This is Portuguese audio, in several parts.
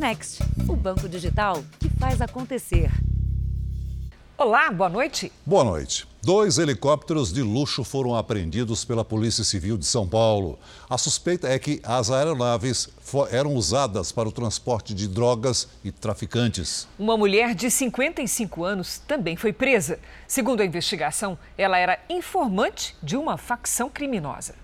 Next, o banco digital que faz acontecer. Olá, boa noite. Boa noite. Dois helicópteros de luxo foram apreendidos pela Polícia Civil de São Paulo. A suspeita é que as aeronaves eram usadas para o transporte de drogas e traficantes. Uma mulher de 55 anos também foi presa. Segundo a investigação, ela era informante de uma facção criminosa.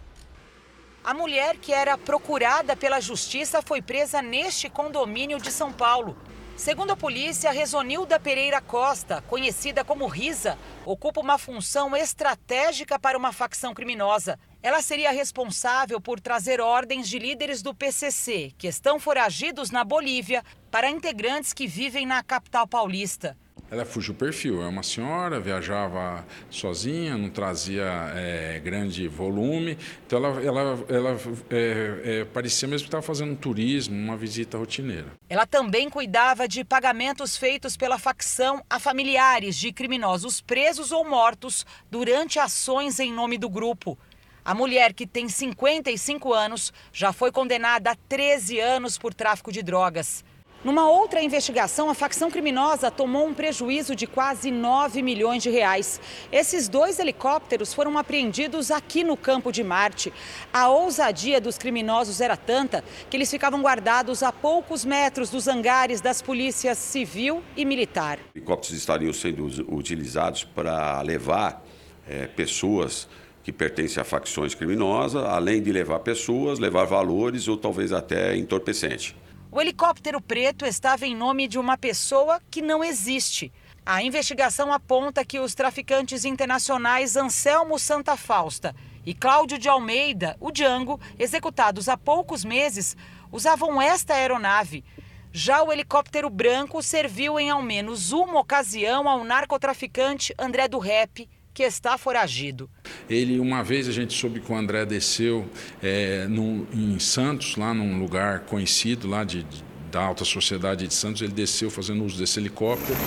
A mulher que era procurada pela justiça foi presa neste condomínio de São Paulo. Segundo a polícia, Resonilda Pereira Costa, conhecida como Risa, ocupa uma função estratégica para uma facção criminosa. Ela seria responsável por trazer ordens de líderes do PCC, que estão foragidos na Bolívia, para integrantes que vivem na capital paulista. Ela fugiu o perfil, é uma senhora, viajava sozinha, não trazia é, grande volume, então ela, ela, ela é, é, parecia mesmo que estava fazendo um turismo, uma visita rotineira. Ela também cuidava de pagamentos feitos pela facção a familiares de criminosos presos ou mortos durante ações em nome do grupo. A mulher, que tem 55 anos, já foi condenada a 13 anos por tráfico de drogas. Numa outra investigação, a facção criminosa tomou um prejuízo de quase 9 milhões de reais. Esses dois helicópteros foram apreendidos aqui no campo de Marte. A ousadia dos criminosos era tanta que eles ficavam guardados a poucos metros dos hangares das polícias civil e militar. Os helicópteros estariam sendo utilizados para levar é, pessoas que pertencem a facções criminosas, além de levar pessoas, levar valores ou talvez até entorpecente. O helicóptero preto estava em nome de uma pessoa que não existe. A investigação aponta que os traficantes internacionais Anselmo Santa Fausta e Cláudio de Almeida, o Django, executados há poucos meses, usavam esta aeronave. Já o helicóptero branco serviu em ao menos uma ocasião ao narcotraficante André do Rep, que está foragido. Ele, uma vez a gente soube que o André desceu é, no, em Santos, lá num lugar conhecido lá de, de, da alta sociedade de Santos, ele desceu fazendo uso desse helicóptero.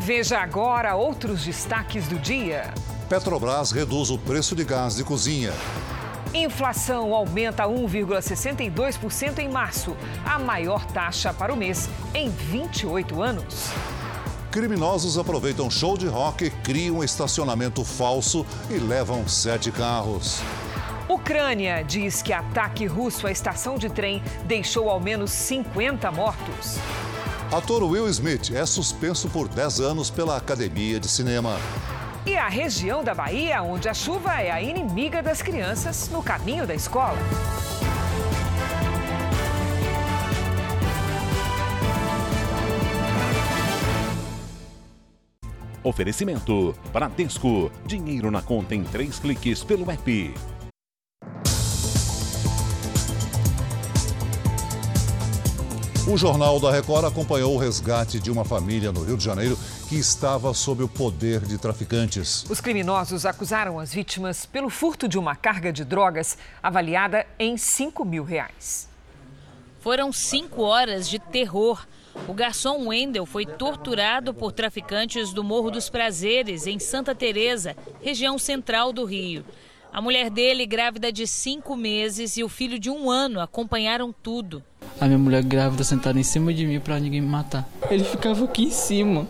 Veja agora outros destaques do dia. Petrobras reduz o preço de gás de cozinha. Inflação aumenta 1,62% em março, a maior taxa para o mês em 28 anos. Criminosos aproveitam show de rock, criam um estacionamento falso e levam sete carros. Ucrânia diz que ataque russo à estação de trem deixou ao menos 50 mortos. Ator Will Smith é suspenso por 10 anos pela Academia de Cinema. E a região da Bahia, onde a chuva é a inimiga das crianças no caminho da escola. Oferecimento: Bradesco. Dinheiro na conta em três cliques pelo app. O Jornal da Record acompanhou o resgate de uma família no Rio de Janeiro que estava sob o poder de traficantes. Os criminosos acusaram as vítimas pelo furto de uma carga de drogas avaliada em 5 mil reais. Foram cinco horas de terror o garçom Wendel foi torturado por traficantes do Morro dos Prazeres, em Santa Teresa, região central do Rio. A mulher dele, grávida de cinco meses, e o filho de um ano acompanharam tudo. A minha mulher grávida sentada em cima de mim para ninguém me matar. Ele ficava aqui em cima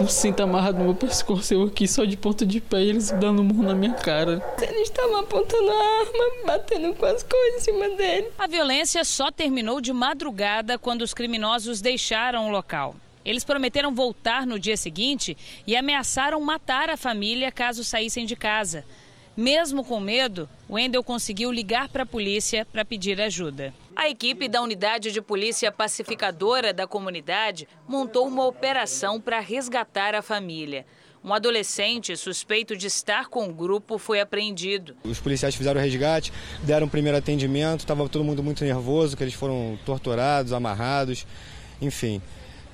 o cinto amarrado no meu pescoço, eu aqui só de ponta de pé e eles dando um murro na minha cara. Eles estavam apontando a arma, batendo com as coisas em cima dele. A violência só terminou de madrugada quando os criminosos deixaram o local. Eles prometeram voltar no dia seguinte e ameaçaram matar a família caso saíssem de casa. Mesmo com medo, Wendel conseguiu ligar para a polícia para pedir ajuda. A equipe da Unidade de Polícia Pacificadora da comunidade montou uma operação para resgatar a família. Um adolescente suspeito de estar com o grupo foi apreendido. Os policiais fizeram o resgate, deram um primeiro atendimento, estava todo mundo muito nervoso, que eles foram torturados, amarrados, enfim.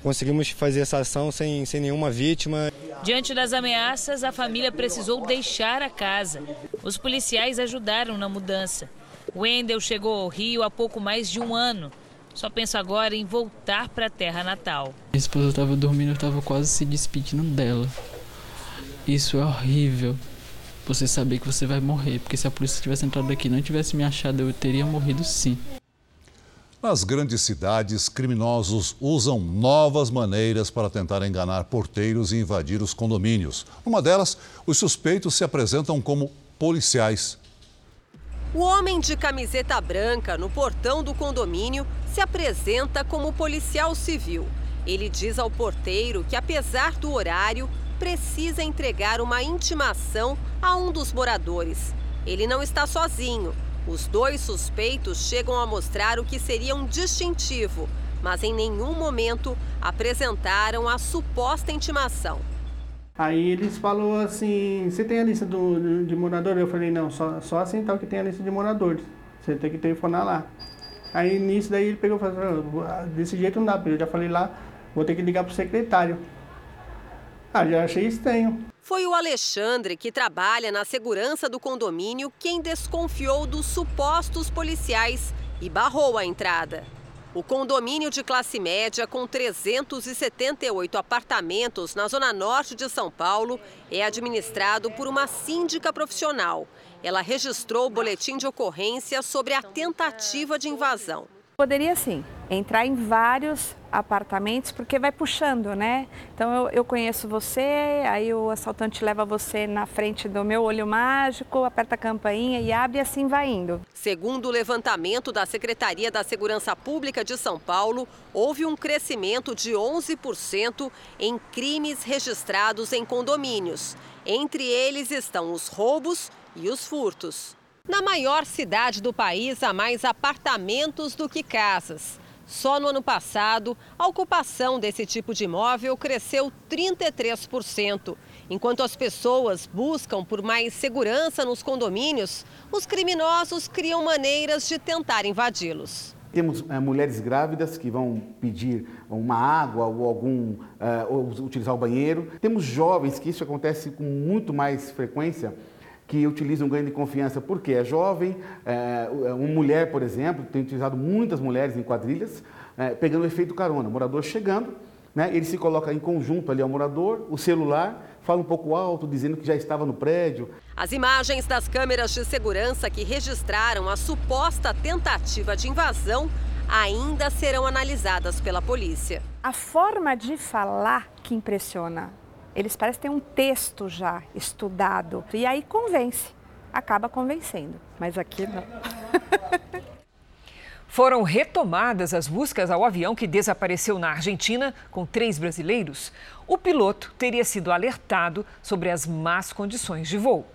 Conseguimos fazer essa ação sem, sem nenhuma vítima. Diante das ameaças, a família precisou deixar a casa. Os policiais ajudaram na mudança. Wendel chegou ao Rio há pouco mais de um ano. Só penso agora em voltar para a terra natal. Minha esposa estava dormindo, eu estava quase se despedindo dela. Isso é horrível. Você saber que você vai morrer, porque se a polícia tivesse entrado aqui e não tivesse me achado, eu teria morrido sim. Nas grandes cidades, criminosos usam novas maneiras para tentar enganar porteiros e invadir os condomínios. Uma delas, os suspeitos se apresentam como policiais. O homem de camiseta branca no portão do condomínio se apresenta como policial civil. Ele diz ao porteiro que, apesar do horário, precisa entregar uma intimação a um dos moradores. Ele não está sozinho. Os dois suspeitos chegam a mostrar o que seria um distintivo, mas em nenhum momento apresentaram a suposta intimação. Aí eles falaram assim, você tem a lista do, de moradores? Eu falei, não, só, só assim tal que tem a lista de moradores. Você tem que telefonar lá. Aí nisso daí ele pegou e falou, ah, desse jeito não dá, eu já falei lá, vou ter que ligar pro secretário. Ah, já achei estranho. Foi o Alexandre, que trabalha na segurança do condomínio, quem desconfiou dos supostos policiais e barrou a entrada. O condomínio de classe média, com 378 apartamentos na zona norte de São Paulo, é administrado por uma síndica profissional. Ela registrou o boletim de ocorrência sobre a tentativa de invasão. Poderia sim entrar em vários apartamentos, porque vai puxando, né? Então eu, eu, conheço você, aí o assaltante leva você na frente do meu olho mágico, aperta a campainha e abre e assim vai indo. Segundo o levantamento da Secretaria da Segurança Pública de São Paulo, houve um crescimento de 11% em crimes registrados em condomínios. Entre eles estão os roubos e os furtos. Na maior cidade do país, há mais apartamentos do que casas. Só no ano passado, a ocupação desse tipo de imóvel cresceu 33%. Enquanto as pessoas buscam por mais segurança nos condomínios, os criminosos criam maneiras de tentar invadi-los. Temos é, mulheres grávidas que vão pedir uma água ou algum é, ou utilizar o banheiro. Temos jovens que isso acontece com muito mais frequência que utilizam ganho de confiança porque é jovem, é, uma mulher, por exemplo, tem utilizado muitas mulheres em quadrilhas, é, pegando o efeito carona. O morador chegando, né, ele se coloca em conjunto ali ao morador, o celular, fala um pouco alto, dizendo que já estava no prédio. As imagens das câmeras de segurança que registraram a suposta tentativa de invasão ainda serão analisadas pela polícia. A forma de falar que impressiona eles parecem ter um texto já estudado. E aí convence, acaba convencendo. Mas aqui não. Foram retomadas as buscas ao avião que desapareceu na Argentina com três brasileiros. O piloto teria sido alertado sobre as más condições de voo.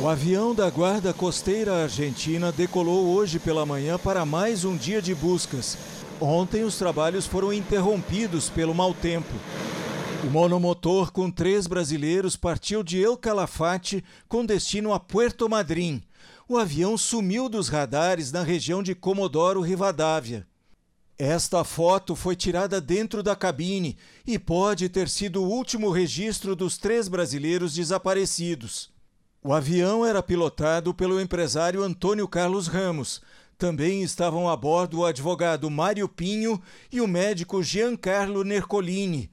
O avião da Guarda Costeira Argentina decolou hoje pela manhã para mais um dia de buscas. Ontem os trabalhos foram interrompidos pelo mau tempo. O monomotor com três brasileiros partiu de El Calafate com destino a Puerto Madryn. O avião sumiu dos radares na região de Comodoro Rivadavia. Esta foto foi tirada dentro da cabine e pode ter sido o último registro dos três brasileiros desaparecidos. O avião era pilotado pelo empresário Antônio Carlos Ramos, também estavam a bordo o advogado Mário Pinho e o médico Giancarlo Nercolini.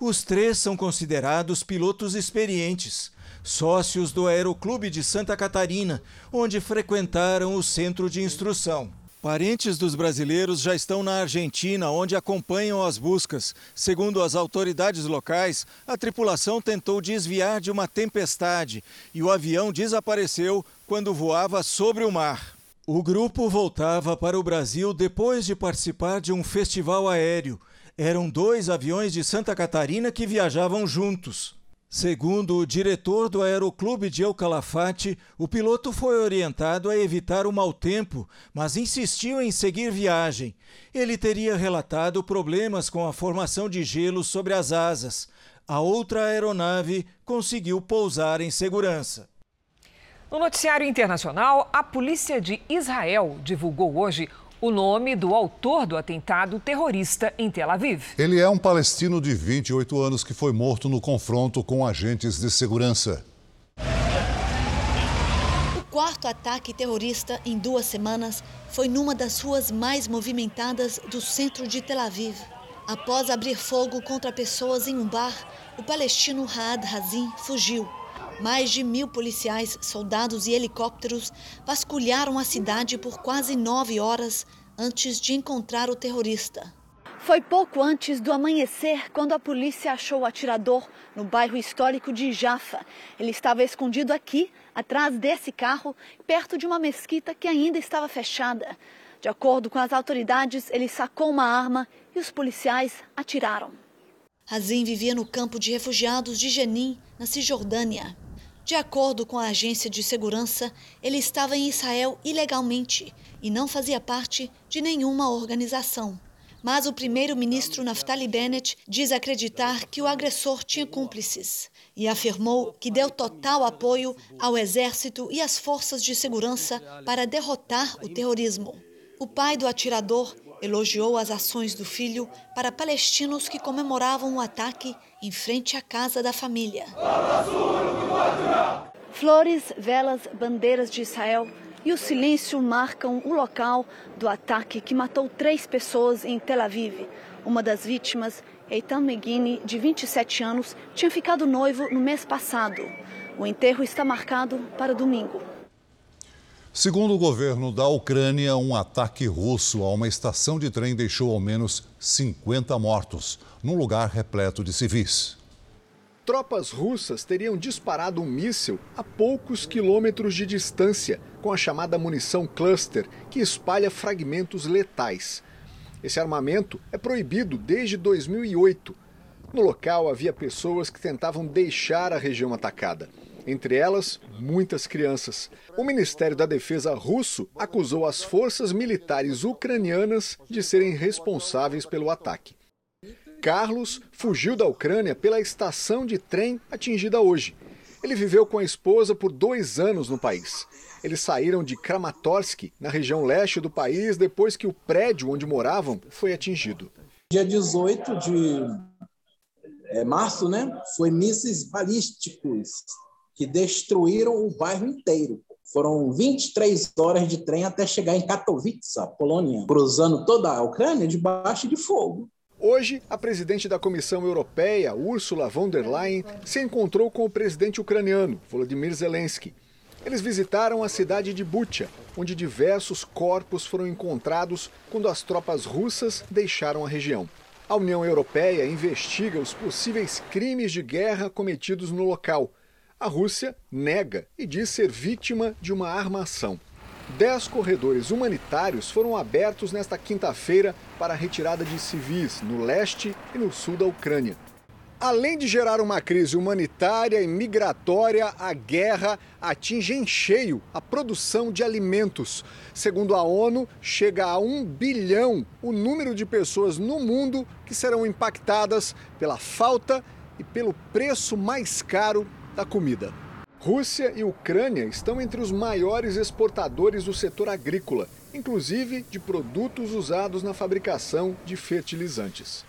Os três são considerados pilotos experientes, sócios do Aeroclube de Santa Catarina, onde frequentaram o centro de instrução. Parentes dos brasileiros já estão na Argentina, onde acompanham as buscas. Segundo as autoridades locais, a tripulação tentou desviar de uma tempestade e o avião desapareceu quando voava sobre o mar. O grupo voltava para o Brasil depois de participar de um festival aéreo. Eram dois aviões de Santa Catarina que viajavam juntos. Segundo o diretor do Aeroclube de El Calafate, o piloto foi orientado a evitar o mau tempo, mas insistiu em seguir viagem. Ele teria relatado problemas com a formação de gelo sobre as asas. A outra aeronave conseguiu pousar em segurança. No noticiário internacional, a polícia de Israel divulgou hoje o nome do autor do atentado terrorista em Tel Aviv. Ele é um palestino de 28 anos que foi morto no confronto com agentes de segurança. O quarto ataque terrorista em duas semanas foi numa das ruas mais movimentadas do centro de Tel Aviv. Após abrir fogo contra pessoas em um bar, o palestino Raad Hazim fugiu Mais de mil policiais, soldados e helicópteros vasculharam a cidade por quase nove horas antes de encontrar o terrorista. Foi pouco antes do amanhecer quando a polícia achou o atirador no bairro histórico de Jaffa. Ele estava escondido aqui, atrás desse carro, perto de uma mesquita que ainda estava fechada. De acordo com as autoridades, ele sacou uma arma e os policiais atiraram. Azim vivia no campo de refugiados de Jenin, na Cisjordânia. De acordo com a agência de segurança, ele estava em Israel ilegalmente e não fazia parte de nenhuma organização. Mas o primeiro-ministro Naftali Bennett diz acreditar que o agressor tinha cúmplices e afirmou que deu total apoio ao exército e às forças de segurança para derrotar o terrorismo. O pai do atirador elogiou as ações do filho para palestinos que comemoravam o ataque em frente à casa da família. Flores, velas, bandeiras de Israel e o silêncio marcam o local do ataque que matou três pessoas em Tel Aviv. Uma das vítimas, Eitan Meghini, de 27 anos, tinha ficado noivo no mês passado. O enterro está marcado para domingo. Segundo o governo da Ucrânia, um ataque russo a uma estação de trem deixou ao menos 50 mortos, num lugar repleto de civis tropas russas teriam disparado um míssil a poucos quilômetros de distância, com a chamada munição cluster, que espalha fragmentos letais. Esse armamento é proibido desde 2008. No local havia pessoas que tentavam deixar a região atacada. Entre elas, muitas crianças. O Ministério da Defesa russo acusou as forças militares ucranianas de serem responsáveis pelo ataque. Carlos fugiu da Ucrânia pela estação de trem atingida hoje. Ele viveu com a esposa por dois anos no país. Eles saíram de Kramatorsk, na região leste do país, depois que o prédio onde moravam foi atingido. Dia 18 de é, março, né, foi mísseis balísticos que destruíram o bairro inteiro. Foram 23 horas de trem até chegar em Katowice, Polônia, cruzando toda a Ucrânia debaixo de fogo. Hoje, a presidente da Comissão Europeia, Ursula von der Leyen, se encontrou com o presidente ucraniano, Volodymyr Zelensky. Eles visitaram a cidade de Bucha, onde diversos corpos foram encontrados quando as tropas russas deixaram a região. A União Europeia investiga os possíveis crimes de guerra cometidos no local. A Rússia nega e diz ser vítima de uma armação. Dez corredores humanitários foram abertos nesta quinta-feira para a retirada de civis no leste e no sul da Ucrânia. Além de gerar uma crise humanitária e migratória, a guerra atinge em cheio a produção de alimentos. Segundo a ONU, chega a um bilhão o número de pessoas no mundo que serão impactadas pela falta e pelo preço mais caro da comida. Rússia e Ucrânia estão entre os maiores exportadores do setor agrícola, inclusive de produtos usados na fabricação de fertilizantes.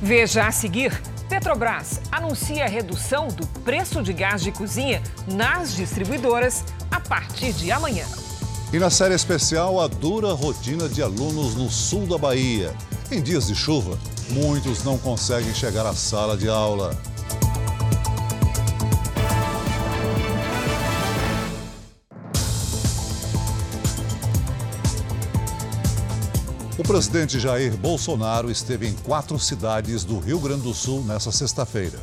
Veja a seguir: Petrobras anuncia a redução do preço de gás de cozinha nas distribuidoras a partir de amanhã. E na série especial, a dura rotina de alunos no sul da Bahia. Em dias de chuva, muitos não conseguem chegar à sala de aula. O presidente Jair Bolsonaro esteve em quatro cidades do Rio Grande do Sul nesta sexta-feira.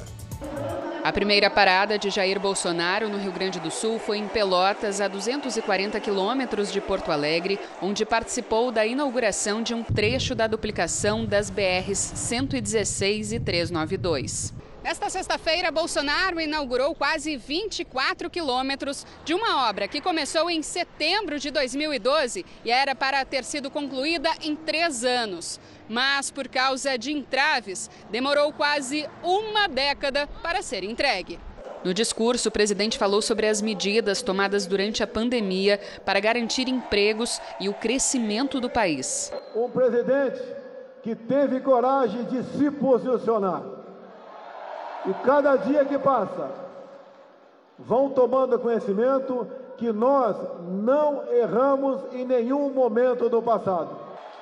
A primeira parada de Jair Bolsonaro no Rio Grande do Sul foi em Pelotas, a 240 quilômetros de Porto Alegre, onde participou da inauguração de um trecho da duplicação das BRs 116 e 392. Nesta sexta-feira, Bolsonaro inaugurou quase 24 quilômetros de uma obra que começou em setembro de 2012 e era para ter sido concluída em três anos. Mas, por causa de entraves, demorou quase uma década para ser entregue. No discurso, o presidente falou sobre as medidas tomadas durante a pandemia para garantir empregos e o crescimento do país. Um presidente que teve coragem de se posicionar e cada dia que passa, vão tomando conhecimento que nós não erramos em nenhum momento do passado.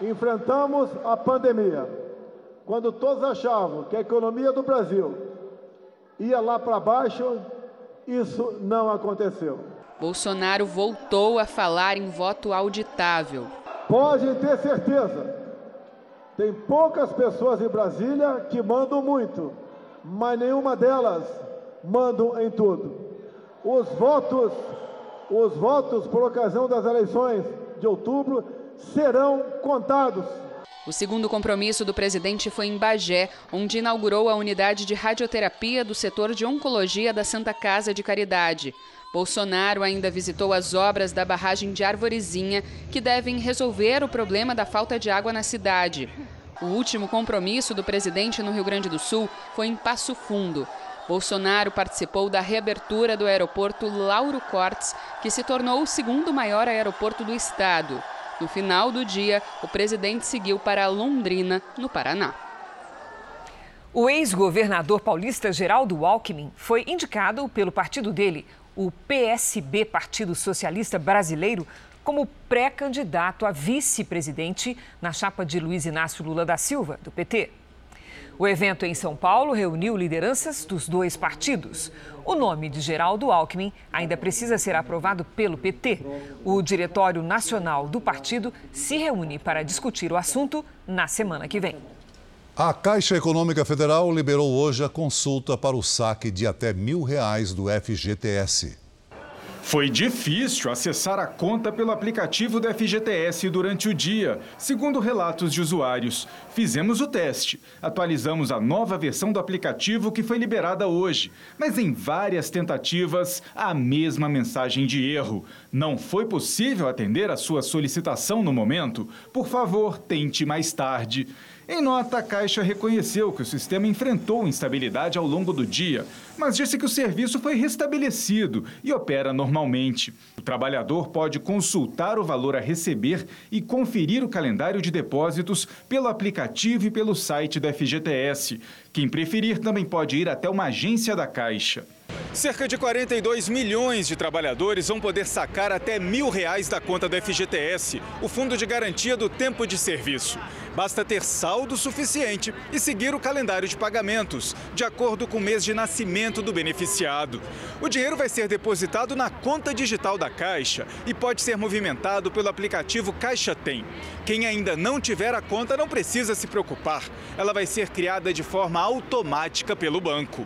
Enfrentamos a pandemia, quando todos achavam que a economia do Brasil ia lá para baixo, isso não aconteceu. Bolsonaro voltou a falar em voto auditável. Podem ter certeza, tem poucas pessoas em Brasília que mandam muito, mas nenhuma delas mandam em tudo. Os votos, os votos por ocasião das eleições de outubro serão contados. O segundo compromisso do presidente foi em Bagé, onde inaugurou a unidade de radioterapia do setor de oncologia da Santa Casa de Caridade. Bolsonaro ainda visitou as obras da barragem de Arvorezinha, que devem resolver o problema da falta de água na cidade. O último compromisso do presidente no Rio Grande do Sul foi em Passo Fundo. Bolsonaro participou da reabertura do aeroporto Lauro Cortes, que se tornou o segundo maior aeroporto do estado. No final do dia, o presidente seguiu para Londrina, no Paraná. O ex-governador paulista Geraldo Alckmin foi indicado pelo partido dele, o PSB, Partido Socialista Brasileiro, como pré-candidato a vice-presidente na chapa de Luiz Inácio Lula da Silva, do PT. O evento em São Paulo reuniu lideranças dos dois partidos. O nome de Geraldo Alckmin ainda precisa ser aprovado pelo PT. O Diretório Nacional do partido se reúne para discutir o assunto na semana que vem. A Caixa Econômica Federal liberou hoje a consulta para o saque de até mil reais do FGTS. Foi difícil acessar a conta pelo aplicativo do FGTS durante o dia, segundo relatos de usuários. Fizemos o teste, atualizamos a nova versão do aplicativo que foi liberada hoje, mas em várias tentativas, a mesma mensagem de erro. Não foi possível atender a sua solicitação no momento? Por favor, tente mais tarde. Em nota, a Caixa reconheceu que o sistema enfrentou instabilidade ao longo do dia, mas disse que o serviço foi restabelecido e opera normalmente. O trabalhador pode consultar o valor a receber e conferir o calendário de depósitos pelo aplicativo e pelo site da FGTS. Quem preferir também pode ir até uma agência da Caixa. Cerca de 42 milhões de trabalhadores vão poder sacar até mil reais da conta do FGTS, o Fundo de Garantia do Tempo de Serviço. Basta ter saldo suficiente e seguir o calendário de pagamentos, de acordo com o mês de nascimento do beneficiado. O dinheiro vai ser depositado na conta digital da Caixa e pode ser movimentado pelo aplicativo Caixa Tem. Quem ainda não tiver a conta não precisa se preocupar. Ela vai ser criada de forma automática pelo banco.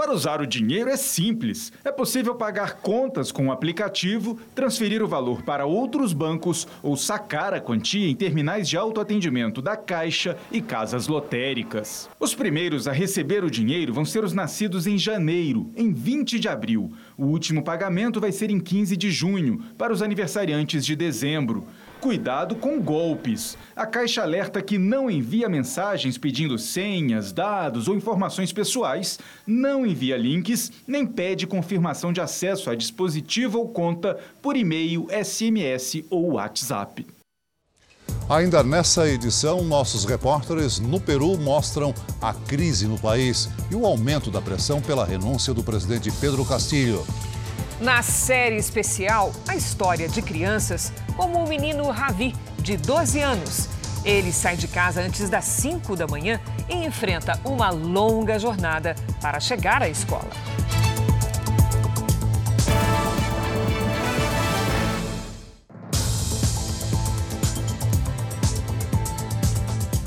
Para usar o dinheiro é simples. É possível pagar contas com o aplicativo, transferir o valor para outros bancos ou sacar a quantia em terminais de autoatendimento da Caixa e casas lotéricas. Os primeiros a receber o dinheiro vão ser os nascidos em janeiro, em 20 de abril. O último pagamento vai ser em 15 de junho, para os aniversariantes de dezembro. Cuidado com golpes. A Caixa alerta que não envia mensagens pedindo senhas, dados ou informações pessoais, não envia links, nem pede confirmação de acesso a dispositivo ou conta por e-mail, SMS ou WhatsApp. Ainda nessa edição, nossos repórteres no Peru mostram a crise no país e o aumento da pressão pela renúncia do presidente Pedro Castillo. Na série especial, a história de crianças como o menino Ravi, de 12 anos. Ele sai de casa antes das 5 da manhã e enfrenta uma longa jornada para chegar à escola.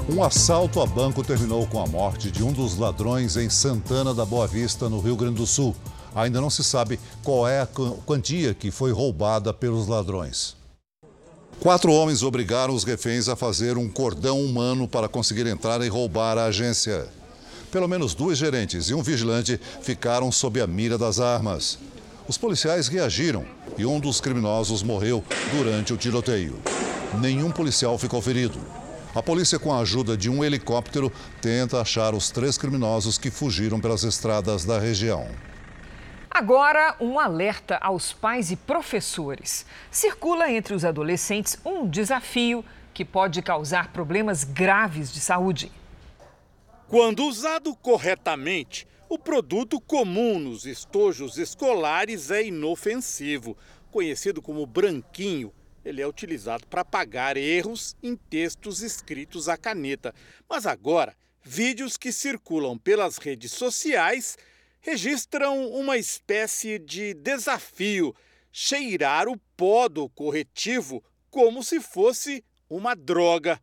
Um assalto a banco terminou com a morte de um dos ladrões em Santana da Boa Vista, no Rio Grande do Sul. Ainda não se sabe qual é a quantia que foi roubada pelos ladrões. Quatro homens obrigaram os reféns a fazer um cordão humano para conseguir entrar e roubar a agência. Pelo menos dois gerentes e um vigilante ficaram sob a mira das armas. Os policiais reagiram e um dos criminosos morreu durante o tiroteio. Nenhum policial ficou ferido. A polícia, com a ajuda de um helicóptero, tenta achar os três criminosos que fugiram pelas estradas da região. Agora, um alerta aos pais e professores. Circula entre os adolescentes um desafio que pode causar problemas graves de saúde. Quando usado corretamente, o produto comum nos estojos escolares é inofensivo. Conhecido como branquinho, ele é utilizado para apagar erros em textos escritos à caneta. Mas agora, vídeos que circulam pelas redes sociais registram uma espécie de desafio: cheirar o pó do corretivo como se fosse uma droga.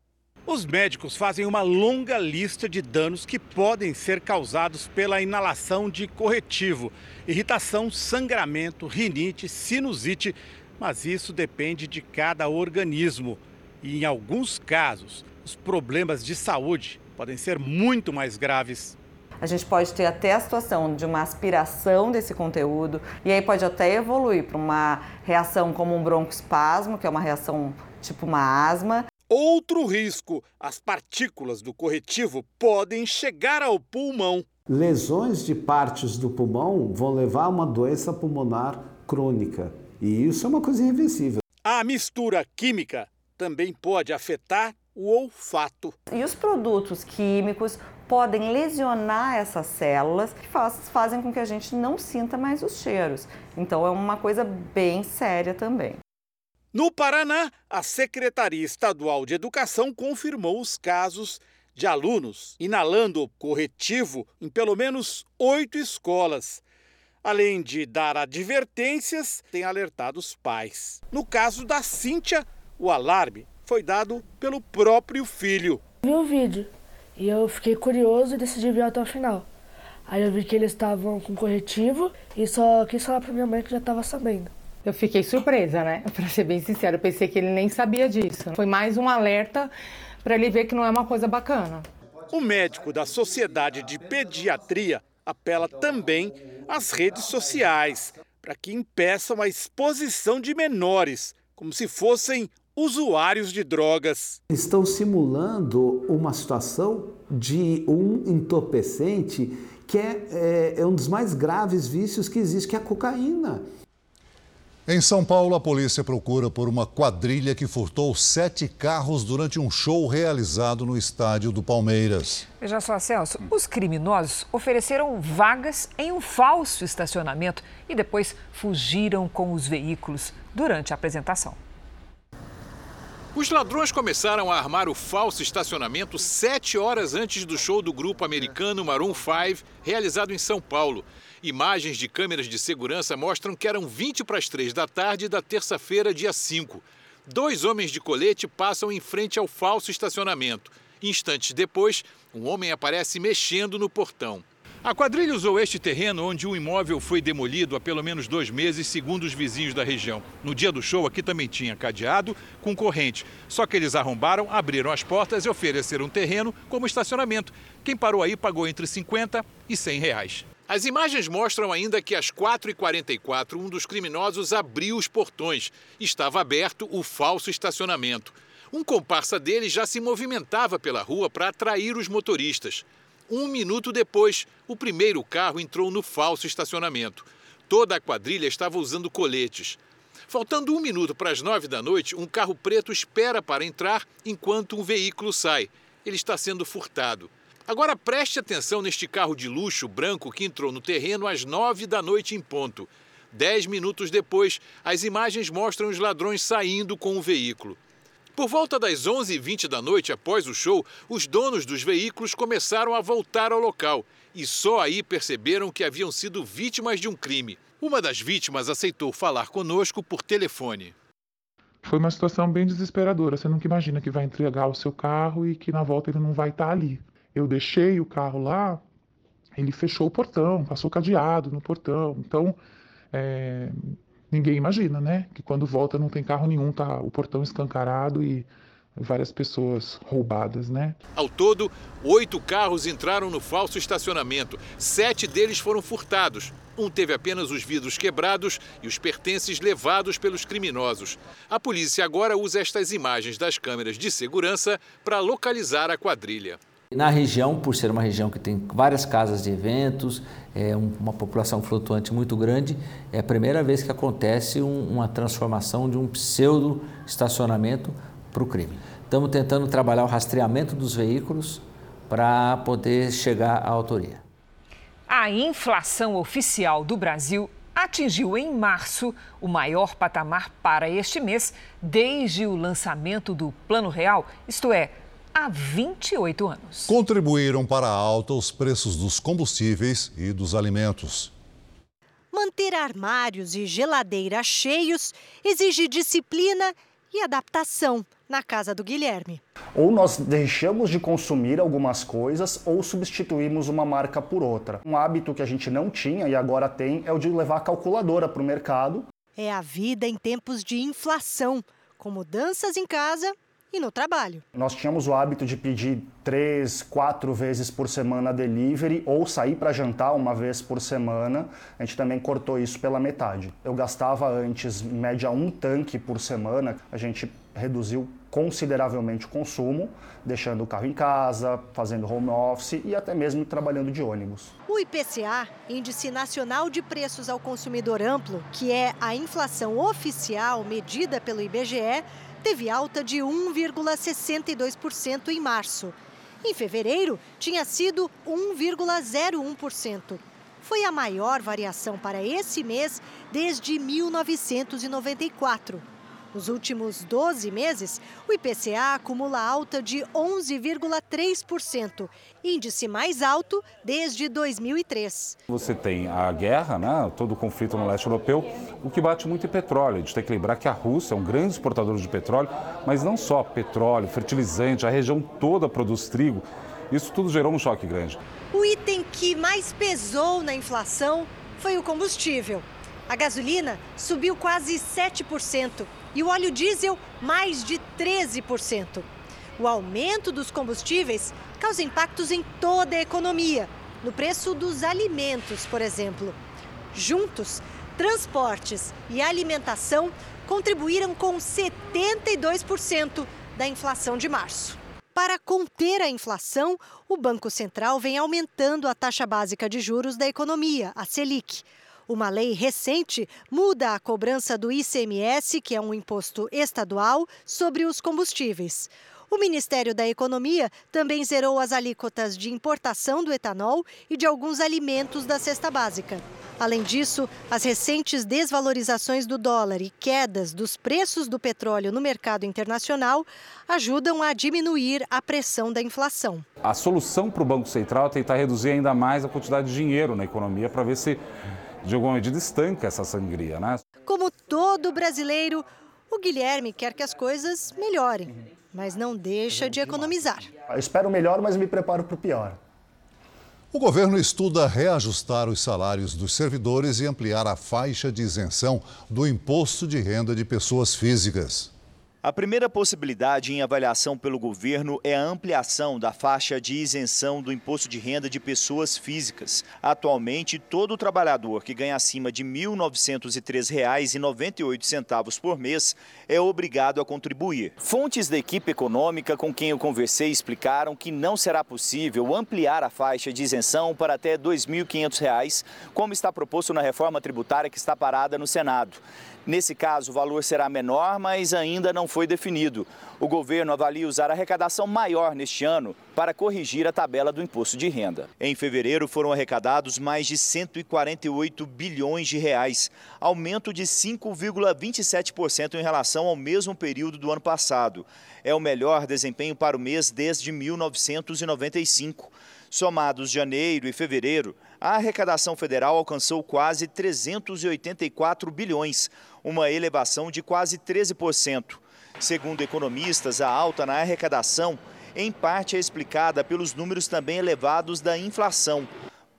Os médicos fazem uma longa lista de danos que podem ser causados pela inalação de corretivo: irritação, sangramento, rinite, sinusite, mas isso depende de cada organismo. E em alguns casos, os problemas de saúde podem ser muito mais graves. A gente pode ter até a situação de uma aspiração desse conteúdo e aí pode até evoluir para uma reação como um broncoespasmo, que é uma reação tipo uma asma. Outro risco: as partículas do corretivo podem chegar ao pulmão. Lesões de partes do pulmão vão levar a uma doença pulmonar crônica. E isso é uma coisa irreversível. A mistura química também pode afetar o olfato. E os produtos químicos podem lesionar essas células que faz, fazem com que a gente não sinta mais os cheiros. Então é uma coisa bem séria também. No Paraná, a Secretaria Estadual de Educação confirmou os casos de alunos inalando corretivo em pelo menos oito escolas. Além de dar advertências, tem alertado os pais. No caso da Cíntia, o alarme foi dado pelo próprio filho. Vi o vídeo e eu fiquei curioso e decidi ver até o final. Aí eu vi que eles estavam com corretivo e só quis falar pra minha mãe que já estava sabendo. Eu fiquei surpresa, né? Pra ser bem sincero, eu pensei que ele nem sabia disso. Foi mais um alerta para ele ver que não é uma coisa bacana. O médico da Sociedade de Pediatria apela também às redes sociais para que impeçam a exposição de menores, como se fossem usuários de drogas. Estão simulando uma situação de um entorpecente que é, é, é um dos mais graves vícios que existe, que é a cocaína. Em São Paulo, a polícia procura por uma quadrilha que furtou sete carros durante um show realizado no estádio do Palmeiras. Veja só, Celso, os criminosos ofereceram vagas em um falso estacionamento e depois fugiram com os veículos durante a apresentação. Os ladrões começaram a armar o falso estacionamento sete horas antes do show do grupo americano Maroon 5, realizado em São Paulo. Imagens de câmeras de segurança mostram que eram 20 para as 3 da tarde da terça-feira, dia 5. Dois homens de colete passam em frente ao falso estacionamento. Instantes depois, um homem aparece mexendo no portão. A quadrilha usou este terreno onde o imóvel foi demolido há pelo menos dois meses, segundo os vizinhos da região. No dia do show, aqui também tinha cadeado com corrente. Só que eles arrombaram, abriram as portas e ofereceram um terreno como estacionamento. Quem parou aí pagou entre 50 e 100 reais. As imagens mostram ainda que às 4h44 um dos criminosos abriu os portões. Estava aberto o falso estacionamento. Um comparsa dele já se movimentava pela rua para atrair os motoristas. Um minuto depois, o primeiro carro entrou no falso estacionamento. Toda a quadrilha estava usando coletes. Faltando um minuto para as nove da noite, um carro preto espera para entrar enquanto um veículo sai. Ele está sendo furtado. Agora preste atenção neste carro de luxo branco que entrou no terreno às nove da noite em ponto. Dez minutos depois, as imagens mostram os ladrões saindo com o veículo. Por volta das 11h20 da noite, após o show, os donos dos veículos começaram a voltar ao local e só aí perceberam que haviam sido vítimas de um crime. Uma das vítimas aceitou falar conosco por telefone. Foi uma situação bem desesperadora. Você nunca imagina que vai entregar o seu carro e que na volta ele não vai estar ali. Eu deixei o carro lá, ele fechou o portão, passou cadeado no portão. Então, é, ninguém imagina, né? Que quando volta não tem carro nenhum, tá o portão escancarado e várias pessoas roubadas, né? Ao todo, oito carros entraram no falso estacionamento. Sete deles foram furtados. Um teve apenas os vidros quebrados e os pertences levados pelos criminosos. A polícia agora usa estas imagens das câmeras de segurança para localizar a quadrilha. Na região, por ser uma região que tem várias casas de eventos, é uma população flutuante muito grande, é a primeira vez que acontece uma transformação de um pseudo estacionamento para o crime. Estamos tentando trabalhar o rastreamento dos veículos para poder chegar à autoria. A inflação oficial do Brasil atingiu em março o maior patamar para este mês desde o lançamento do Plano Real, isto é, há 28 anos. Contribuíram para a alta os preços dos combustíveis e dos alimentos. Manter armários e geladeira cheios exige disciplina e adaptação na casa do Guilherme. Ou nós deixamos de consumir algumas coisas ou substituímos uma marca por outra. Um hábito que a gente não tinha e agora tem é o de levar a calculadora para o mercado. É a vida em tempos de inflação, com mudanças em casa e no trabalho. Nós tínhamos o hábito de pedir três, quatro vezes por semana delivery ou sair para jantar uma vez por semana. A gente também cortou isso pela metade. Eu gastava antes, em média, um tanque por semana. A gente reduziu consideravelmente o consumo, deixando o carro em casa, fazendo home office e até mesmo trabalhando de ônibus. O IPCA, Índice Nacional de Preços ao Consumidor Amplo, que é a inflação oficial medida pelo IBGE, teve alta de 1,62% em março. Em fevereiro, tinha sido 1,01%. Foi a maior variação para esse mês desde 1994. Nos últimos 12 meses, o IPCA acumula alta de 11,3%, índice mais alto desde 2003. Você tem a guerra, né, todo o conflito no leste europeu, o que bate muito em petróleo. A gente tem que lembrar que a Rússia é um grande exportador de petróleo, mas não só petróleo, fertilizante, a região toda produz trigo. Isso tudo gerou um choque grande. O item que mais pesou na inflação foi o combustível. A gasolina subiu quase 7% e o óleo diesel mais de 13%. O aumento dos combustíveis causa impactos em toda a economia, no preço dos alimentos, por exemplo. Juntos, transportes e alimentação contribuíram com 72% da inflação de março. Para conter a inflação, o Banco Central vem aumentando a taxa básica de juros da economia, a Selic. Uma lei recente muda a cobrança do ICMS, que é um imposto estadual, sobre os combustíveis. O Ministério da Economia também zerou as alíquotas de importação do etanol e de alguns alimentos da cesta básica. Além disso, as recentes desvalorizações do dólar e quedas dos preços do petróleo no mercado internacional ajudam a diminuir a pressão da inflação. A solução para o Banco Central é tentar reduzir ainda mais a quantidade de dinheiro na economia para ver se de alguma medida estanca essa sangria, né? Como todo brasileiro, o Guilherme quer que as coisas melhorem, mas não deixa de economizar. Eu espero o melhor, mas me preparo para o pior. O governo estuda reajustar os salários dos servidores e ampliar a faixa de isenção do imposto de renda de pessoas físicas. A primeira possibilidade em avaliação pelo governo é a ampliação da faixa de isenção do imposto de renda de pessoas físicas. Atualmente, todo trabalhador que ganha acima de R$ 1.903,98 por mês é obrigado a contribuir. Fontes da equipe econômica com quem eu conversei explicaram que não será possível ampliar a faixa de isenção para até R$ 2.500, como está proposto na reforma tributária que está parada no Senado. Nesse caso, o valor será menor, mas ainda não foi definido. O governo avalia usar arrecadação maior neste ano para corrigir a tabela do imposto de renda. Em fevereiro foram arrecadados mais de 148 bilhões de reais, aumento de 5,27% em relação ao mesmo período do ano passado. É o melhor desempenho para o mês desde 1995. Somados janeiro e fevereiro, a arrecadação federal alcançou quase 384 bilhões, uma elevação de quase 13%. Segundo economistas, a alta na arrecadação em parte é explicada pelos números também elevados da inflação.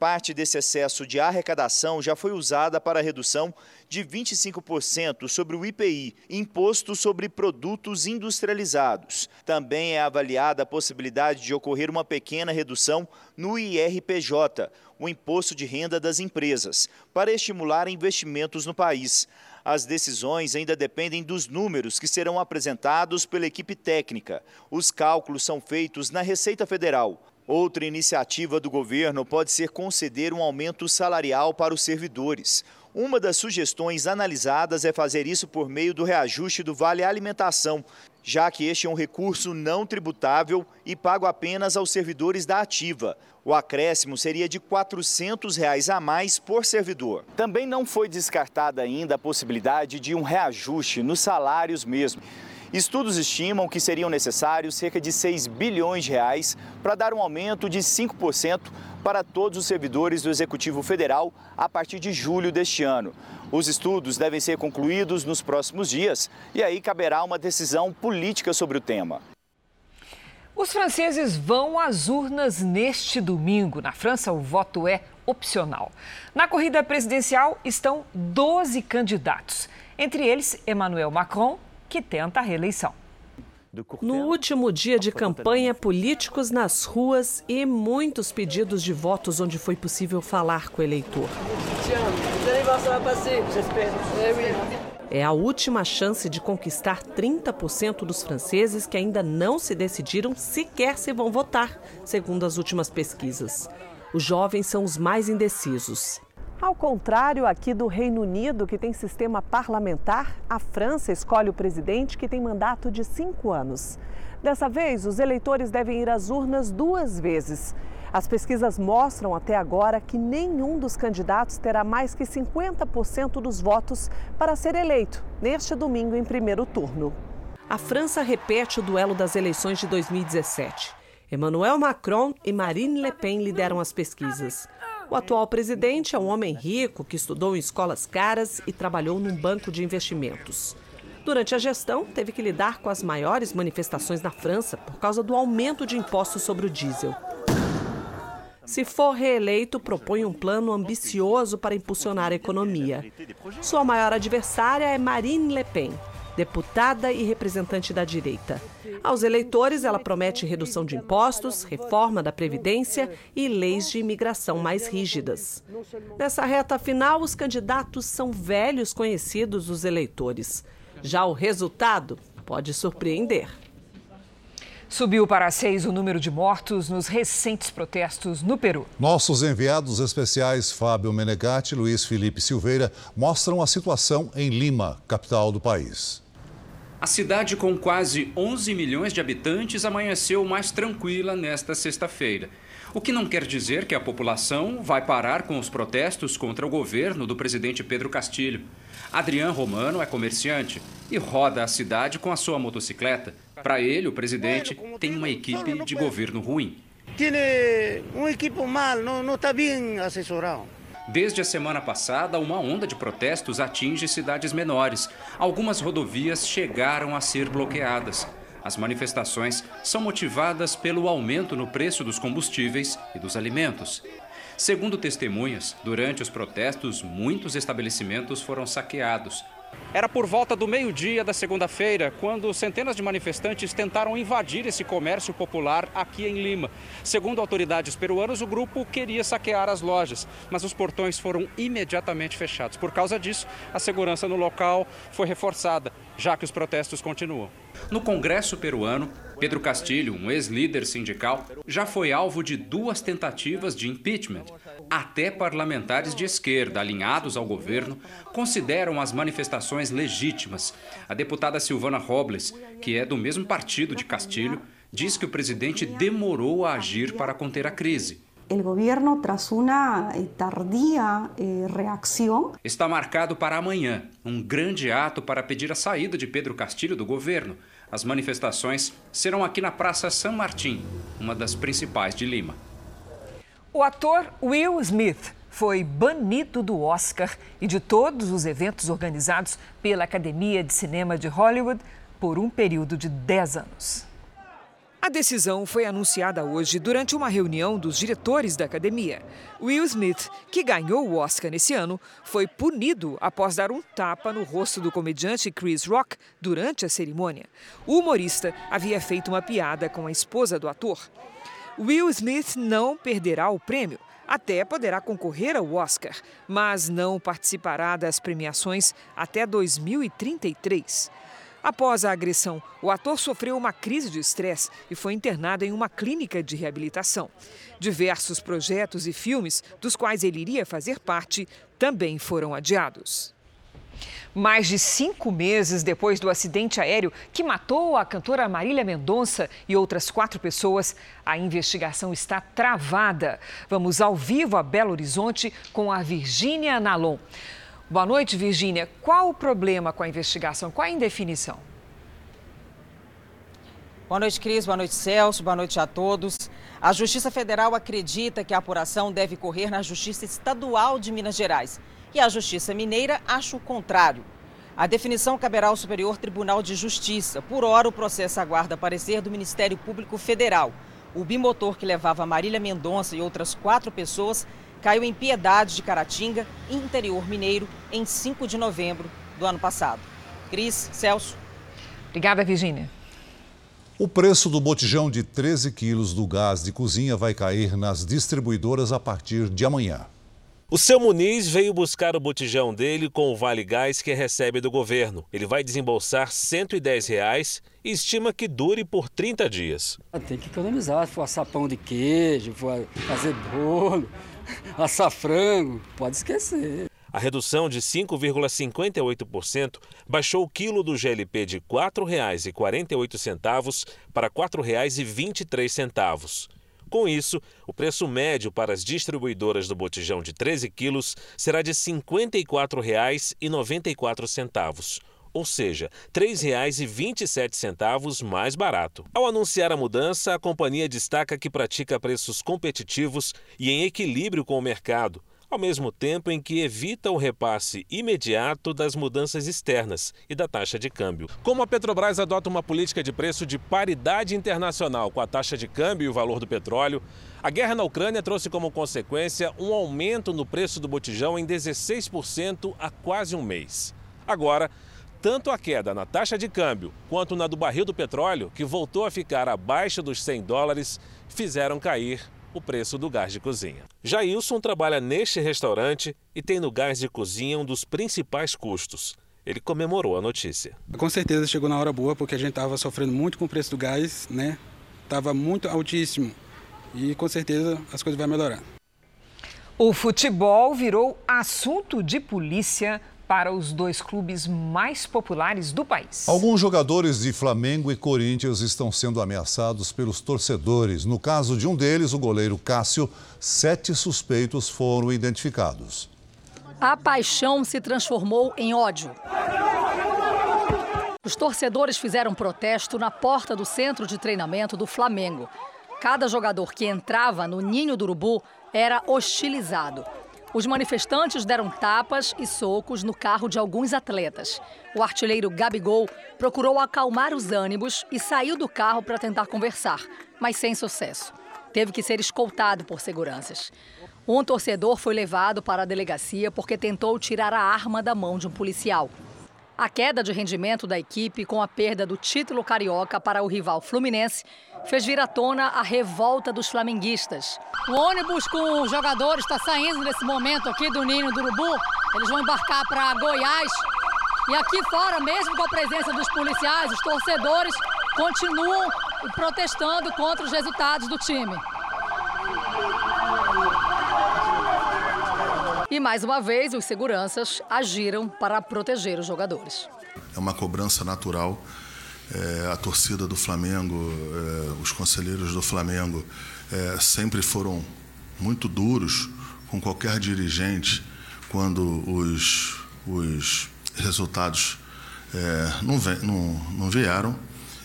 Parte desse excesso de arrecadação já foi usada para a redução de 25% sobre o IPI, Imposto sobre Produtos Industrializados. Também é avaliada a possibilidade de ocorrer uma pequena redução no IRPJ, o Imposto de Renda das Empresas, para estimular investimentos no país. As decisões ainda dependem dos números que serão apresentados pela equipe técnica. Os cálculos são feitos na Receita Federal. Outra iniciativa do governo pode ser conceder um aumento salarial para os servidores. Uma das sugestões analisadas é fazer isso por meio do reajuste do Vale Alimentação, já que este é um recurso não tributável e pago apenas aos servidores da ativa. O acréscimo seria de 400 reais a mais por servidor. Também não foi descartada ainda a possibilidade de um reajuste nos salários mesmo. Estudos estimam que seriam necessários cerca de 6 bilhões de reais para dar um aumento de 5% para todos os servidores do Executivo Federal a partir de julho deste ano. Os estudos devem ser concluídos nos próximos dias e aí caberá uma decisão política sobre o tema. Os franceses vão às urnas neste domingo. Na França, o voto é opcional. Na corrida presidencial estão 12 candidatos, entre eles Emmanuel Macron, que tenta a reeleição. No último dia de campanha, políticos nas ruas e muitos pedidos de votos onde foi possível falar com o eleitor. É a última chance de conquistar 30% dos franceses que ainda não se decidiram sequer se vão votar, segundo as últimas pesquisas. Os jovens são os mais indecisos. Ao contrário aqui do Reino Unido, que tem sistema parlamentar, a França escolhe o presidente que tem mandato de cinco anos. Dessa vez, os eleitores devem ir às urnas duas vezes. As pesquisas mostram até agora que nenhum dos candidatos terá mais que 50% dos votos para ser eleito neste domingo em primeiro turno. A França repete o duelo das eleições de 2017. Emmanuel Macron e Marine Le Pen lideram as pesquisas. O atual presidente é um homem rico que estudou em escolas caras e trabalhou num banco de investimentos. Durante a gestão, teve que lidar com as maiores manifestações na França por causa do aumento de impostos sobre o diesel. Se for reeleito, propõe um plano ambicioso para impulsionar a economia. Sua maior adversária é Marine Le Pen, deputada e representante da direita. Aos eleitores, ela promete redução de impostos, reforma da Previdência e leis de imigração mais rígidas. Nessa reta final, os candidatos são velhos conhecidos dos eleitores. Já o resultado pode surpreender. Subiu para seis o número de mortos nos recentes protestos no Peru. Nossos enviados especiais Fábio Menegatti e Luiz Felipe Silveira mostram a situação em Lima, capital do país. A cidade, com quase 11 milhões de habitantes, amanheceu mais tranquila nesta sexta-feira. O que não quer dizer que a população vai parar com os protestos contra o governo do presidente Pedro Castilho. Adriano Romano é comerciante e roda a cidade com a sua motocicleta. Para ele, o presidente tem uma equipe de governo ruim. Tem um equipe mal, não está bem assessorado. Desde a semana passada, uma onda de protestos atinge cidades menores. Algumas rodovias chegaram a ser bloqueadas. As manifestações são motivadas pelo aumento no preço dos combustíveis e dos alimentos. Segundo testemunhas, durante os protestos, muitos estabelecimentos foram saqueados. Era por volta do meio-dia da segunda-feira, quando centenas de manifestantes tentaram invadir esse comércio popular aqui em Lima. Segundo autoridades peruanas, o grupo queria saquear as lojas, mas os portões foram imediatamente fechados. Por causa disso, a segurança no local foi reforçada, já que os protestos continuam. No Congresso peruano, Pedro Castilho, um ex-líder sindical, já foi alvo de duas tentativas de impeachment. Até parlamentares de esquerda, alinhados ao governo, consideram as manifestações legítimas. A deputada Silvana Robles, que é do mesmo partido de Castilho, diz que o presidente demorou a agir para conter a crise. O governo, tras uma tardia reação, Está marcado para amanhã um grande ato para pedir a saída de Pedro Castilho do governo. As manifestações serão aqui na Praça San Martín, uma das principais de Lima. O ator Will Smith foi banido do Oscar e de todos os eventos organizados pela Academia de Cinema de Hollywood por um período de 10 anos. A decisão foi anunciada hoje durante uma reunião dos diretores da academia. Will Smith, que ganhou o Oscar nesse ano, foi punido após dar um tapa no rosto do comediante Chris Rock durante a cerimônia. O humorista havia feito uma piada com a esposa do ator. Will Smith não perderá o prêmio. Até poderá concorrer ao Oscar, mas não participará das premiações até 2033. Após a agressão, o ator sofreu uma crise de estresse e foi internado em uma clínica de reabilitação. Diversos projetos e filmes, dos quais ele iria fazer parte, também foram adiados. Mais de cinco meses depois do acidente aéreo que matou a cantora Marília Mendonça e outras quatro pessoas, a investigação está travada. Vamos ao vivo a Belo Horizonte com a Virgínia Nalon. Boa noite, Virgínia. Qual o problema com a investigação? Qual a indefinição? Boa noite, Cris. Boa noite, Celso. Boa noite a todos. A Justiça Federal acredita que a apuração deve correr na Justiça Estadual de Minas Gerais. E a Justiça Mineira acha o contrário. A definição caberá ao Superior Tribunal de Justiça. Por hora, o processo aguarda parecer do Ministério Público Federal. O bimotor que levava Marília Mendonça e outras quatro pessoas caiu em Piedade de Caratinga, interior mineiro, em 5 de novembro do ano passado. Cris, Celso. Obrigada, Virginia. O preço do botijão de 13 quilos do gás de cozinha vai cair nas distribuidoras a partir de amanhã. O seu Muniz veio buscar o botijão dele com o Vale Gás que recebe do governo. Ele vai desembolsar 110 reais e estima que dure por 30 dias. Tem que economizar, se for assar pão de queijo, for fazer bolo, assar frango, pode esquecer. A redução de 5,58% baixou o quilo do GLP de R$ 4,48 para R$ 4,23. Com isso, o preço médio para as distribuidoras do botijão de 13 quilos será de R$ 54,94 ou seja, R$ 3,27 mais barato. Ao anunciar a mudança, a companhia destaca que pratica preços competitivos e em equilíbrio com o mercado, ao mesmo tempo em que evita o repasse imediato das mudanças externas e da taxa de câmbio. Como a Petrobras adota uma política de preço de paridade internacional com a taxa de câmbio e o valor do petróleo, a guerra na Ucrânia trouxe como consequência um aumento no preço do botijão em 16% há quase um mês. Agora, tanto a queda na taxa de câmbio quanto na do barril do petróleo, que voltou a ficar abaixo dos 100 dólares, fizeram cair o preço do gás de cozinha. Jailson trabalha neste restaurante e tem no gás de cozinha um dos principais custos. Ele comemorou a notícia. Com certeza chegou na hora boa, porque a gente estava sofrendo muito com o preço do gás, né? Estava muito altíssimo e com certeza as coisas vão melhorar. O futebol virou assunto de polícia para os dois clubes mais populares do país. Alguns jogadores de Flamengo e Corinthians estão sendo ameaçados pelos torcedores. No caso de um deles, o goleiro Cássio, sete suspeitos foram identificados. A paixão se transformou em ódio. Os torcedores fizeram protesto na porta do centro de treinamento do Flamengo. Cada jogador que entrava no ninho do urubu era hostilizado. Os manifestantes deram tapas e socos no carro de alguns atletas. O artilheiro Gabigol procurou acalmar os ânimos e saiu do carro para tentar conversar, mas sem sucesso. Teve que ser escoltado por seguranças. Um torcedor foi levado para a delegacia porque tentou tirar a arma da mão de um policial. A queda de rendimento da equipe com a perda do título carioca para o rival Fluminense fez vir à tona a revolta dos flamenguistas. O ônibus com os jogadores está saindo nesse momento aqui do Ninho do Urubu. Eles vão embarcar para Goiás. E aqui fora, mesmo com a presença dos policiais, os torcedores continuam protestando contra os resultados do time. E mais uma vez, os seguranças agiram para proteger os jogadores. É uma cobrança natural. É, a torcida do Flamengo, é, os conselheiros do Flamengo é, sempre foram muito duros com qualquer dirigente quando os, os resultados é, não, não, não vieram.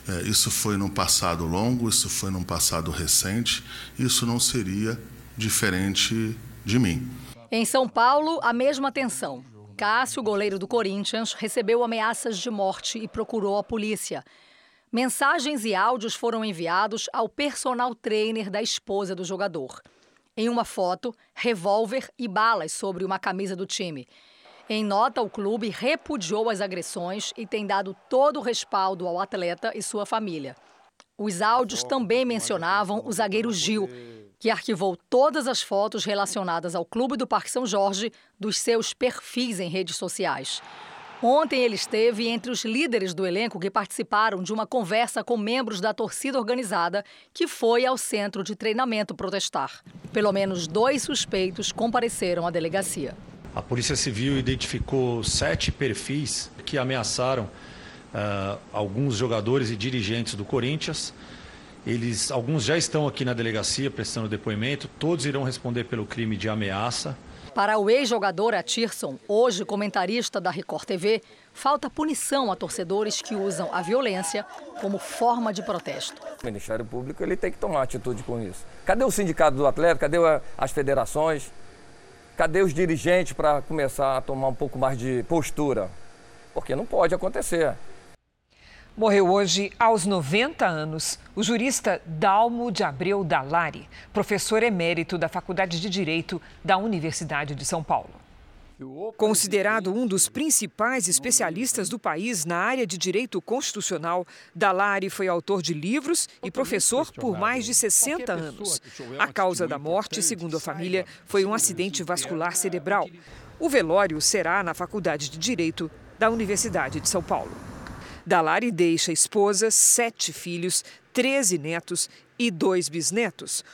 É, isso foi num passado longo, isso foi num passado recente, isso não seria diferente de mim. Em São Paulo, a mesma tensão. Cássio, goleiro do Corinthians, recebeu ameaças de morte e procurou a polícia. Mensagens e áudios foram enviados ao personal trainer da esposa do jogador. Em uma foto, revólver e balas sobre uma camisa do time. Em nota, o clube repudiou as agressões e tem dado todo o respaldo ao atleta e sua família. Os áudios também mencionavam o zagueiro Gil, que arquivou todas as fotos relacionadas ao Clube do Parque São Jorge dos seus perfis em redes sociais. Ontem ele esteve entre os líderes do elenco que participaram de uma conversa com membros da torcida organizada que foi ao centro de treinamento protestar. Pelo menos dois suspeitos compareceram à delegacia. A Polícia Civil identificou sete perfis que ameaçaram uh, alguns jogadores e dirigentes do Corinthians. Eles, alguns já estão aqui na delegacia prestando depoimento, todos irão responder pelo crime de ameaça. Para o ex-jogador Atirson, hoje comentarista da Record TV, falta punição a torcedores que usam a violência como forma de protesto. O Ministério Público ele tem que tomar atitude com isso. Cadê o sindicato do atleta? Cadê as federações? Cadê os dirigentes para começar a tomar um pouco mais de postura? Porque não pode acontecer. Morreu hoje, aos 90 anos, o jurista Dalmo de Abreu Dalari, professor emérito da Faculdade de Direito da Universidade de São Paulo. Considerado um dos principais especialistas do país na área de direito constitucional, Dalari foi autor de livros e professor por mais de 60 anos. A causa da morte, segundo a família, foi um acidente vascular cerebral. O velório será na Faculdade de Direito da Universidade de São Paulo. Dalari deixa esposa, sete filhos, 13 netos e dois bisnetos.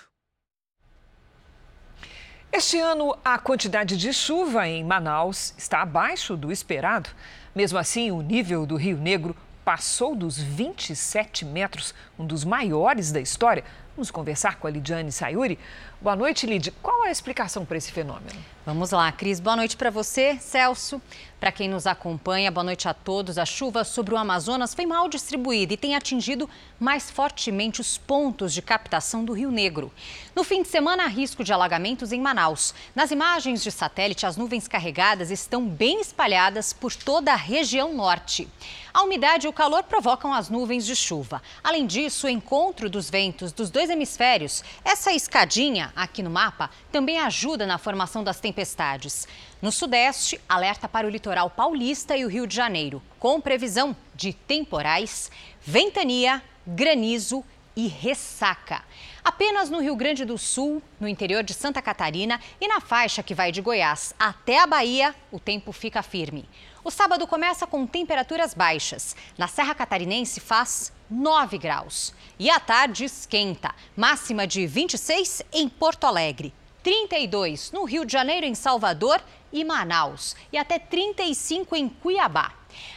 Este ano, a quantidade de chuva em Manaus está abaixo do esperado. Mesmo assim, o nível do Rio Negro passou dos 27 metros, um dos maiores da história. Vamos conversar com a Lidiane Sayuri. Boa noite, Lid. Qual é a explicação para esse fenômeno? Vamos lá, Cris. Boa noite para você, Celso. Para quem nos acompanha, boa noite a todos. A chuva sobre o Amazonas foi mal distribuída e tem atingido mais fortemente os pontos de captação do Rio Negro. No fim de semana, há risco de alagamentos em Manaus. Nas imagens de satélite, as nuvens carregadas estão bem espalhadas por toda a região norte. A umidade e o calor provocam as nuvens de chuva. Além disso, o encontro dos ventos dos dois hemisférios, essa escadinha aqui no mapa, também ajuda na formação das tempestades. No Sudeste, alerta para o litoral paulista e o Rio de Janeiro, com previsão de temporais, ventania, granizo e ressaca. Apenas no Rio Grande do Sul, no interior de Santa Catarina e na faixa que vai de Goiás até a Bahia, o tempo fica firme. O sábado começa com temperaturas baixas. Na Serra Catarinense faz 9 graus. E à tarde esquenta, máxima de 26 em Porto Alegre, 32 no Rio de Janeiro, em Salvador e Manaus e até 35 em Cuiabá.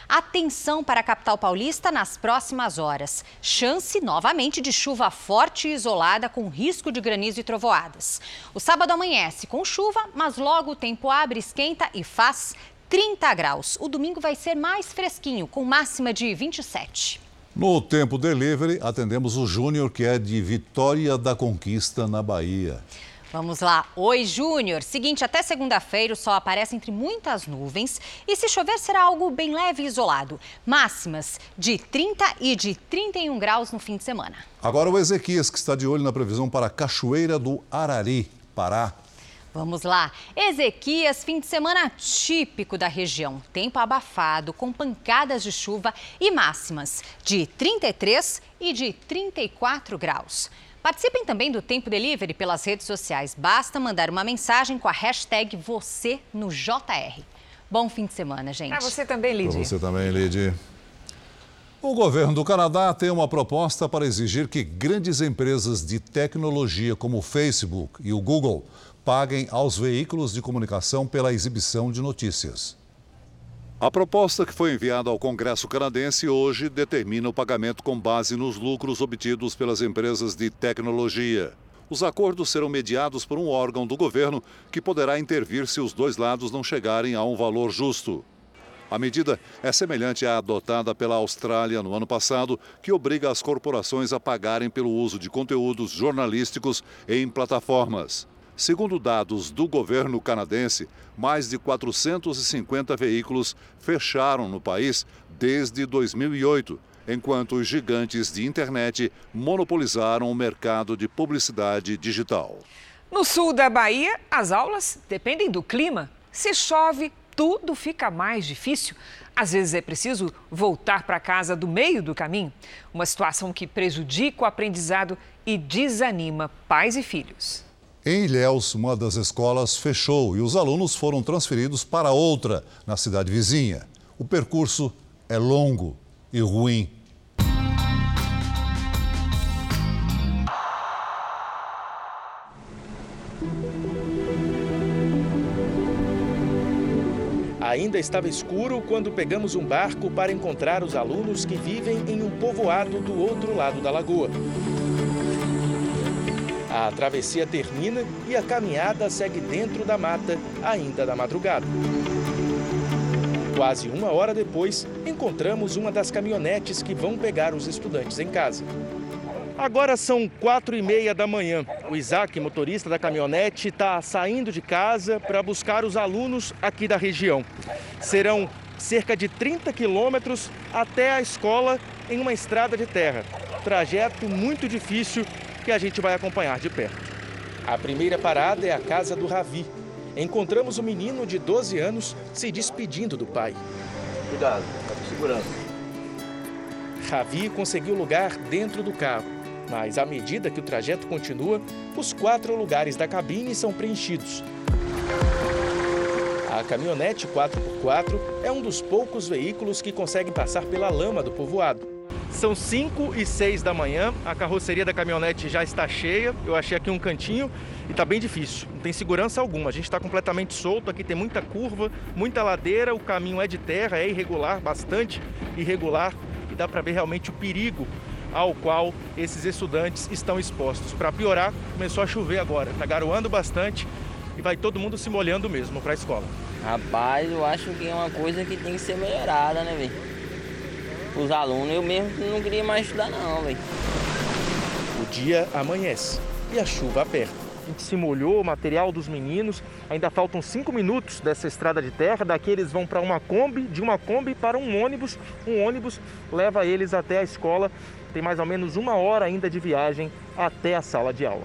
Atenção para a capital paulista nas próximas horas. Chance novamente de chuva forte e isolada com risco de granizo e trovoadas. O sábado amanhece com chuva, mas logo o tempo abre, esquenta e faz 30 graus. O domingo vai ser mais fresquinho, com máxima de 27. No Tempo Delivery, atendemos o Júnior, que é de Vitória da Conquista, na Bahia. Vamos lá. Oi, Júnior. Seguinte, até segunda-feira o sol aparece entre muitas nuvens e se chover será algo bem leve e isolado. Máximas de 30 e de 31 graus no fim de semana. Agora o Ezequias, que está de olho na previsão para a Cachoeira do Arari, Pará. Vamos lá. Ezequias, fim de semana típico da região. Tempo abafado, com pancadas de chuva e máximas de 33 e de 34 graus. Participem também do Tempo Delivery pelas redes sociais. Basta mandar uma mensagem com a hashtag você no JR. Bom fim de semana, gente. Para você também, Lidy. Para você também, Lidy. O governo do Canadá tem uma proposta para exigir que grandes empresas de tecnologia como o Facebook e o Google paguem aos veículos de comunicação pela exibição de notícias. A proposta que foi enviada ao Congresso canadense hoje determina o pagamento com base nos lucros obtidos pelas empresas de tecnologia. Os acordos serão mediados por um órgão do governo que poderá intervir se os dois lados não chegarem a um valor justo. A medida é semelhante à adotada pela Austrália no ano passado, que obriga as corporações a pagarem pelo uso de conteúdos jornalísticos em plataformas. Segundo dados do governo canadense, mais de 450 veículos fecharam no país desde 2008, enquanto os gigantes de internet monopolizaram o mercado de publicidade digital. No sul da Bahia, as aulas dependem do clima. Se chove, tudo fica mais difícil. Às vezes é preciso voltar para casa do meio do caminho, uma situação que prejudica o aprendizado e desanima pais e filhos. Em Ilhéus, uma das escolas fechou e os alunos foram transferidos para outra, na cidade vizinha. O percurso é longo e ruim. Ainda estava escuro quando pegamos um barco para encontrar os alunos que vivem em um povoado do outro lado da lagoa. A travessia termina e a caminhada segue dentro da mata, ainda na madrugada. Quase uma hora depois, encontramos uma das caminhonetes que vão pegar os estudantes em casa. Agora são quatro e meia da manhã. O Isaac, motorista da caminhonete, está saindo de casa para buscar os alunos aqui da região. Serão cerca de 30 quilômetros até a escola em uma estrada de terra. Trajeto muito difícil que a gente vai acompanhar de perto. A primeira parada é a casa do Ravi. Encontramos o menino de 12 anos se despedindo do pai. Cuidado, tá segurando. Ravi conseguiu lugar dentro do carro, mas à medida que o trajeto continua, os quatro lugares da cabine são preenchidos. A caminhonete 4x4 é um dos poucos veículos que conseguem passar pela lama do povoado. São 5 e 6 da manhã, a carroceria da caminhonete já está cheia. Eu achei aqui um cantinho e está bem difícil, não tem segurança alguma. A gente está completamente solto, aqui tem muita curva, muita ladeira, o caminho é de terra, é irregular, bastante irregular e dá para ver realmente o perigo ao qual esses estudantes estão expostos. Para piorar, começou a chover agora, está garoando bastante e vai todo mundo se molhando mesmo para a escola. Rapaz, eu acho que é uma coisa que tem que ser melhorada, né, velho? Os alunos. Eu mesmo não queria mais estudar não, velho. O dia amanhece e a chuva aperta. A gente se molhou, o material dos meninos. Ainda faltam cinco minutos dessa estrada de terra. Daqui eles vão para uma Kombi, de uma Kombi para um ônibus. Um ônibus leva eles até a escola. Tem mais ou menos uma hora ainda de viagem até a sala de aula.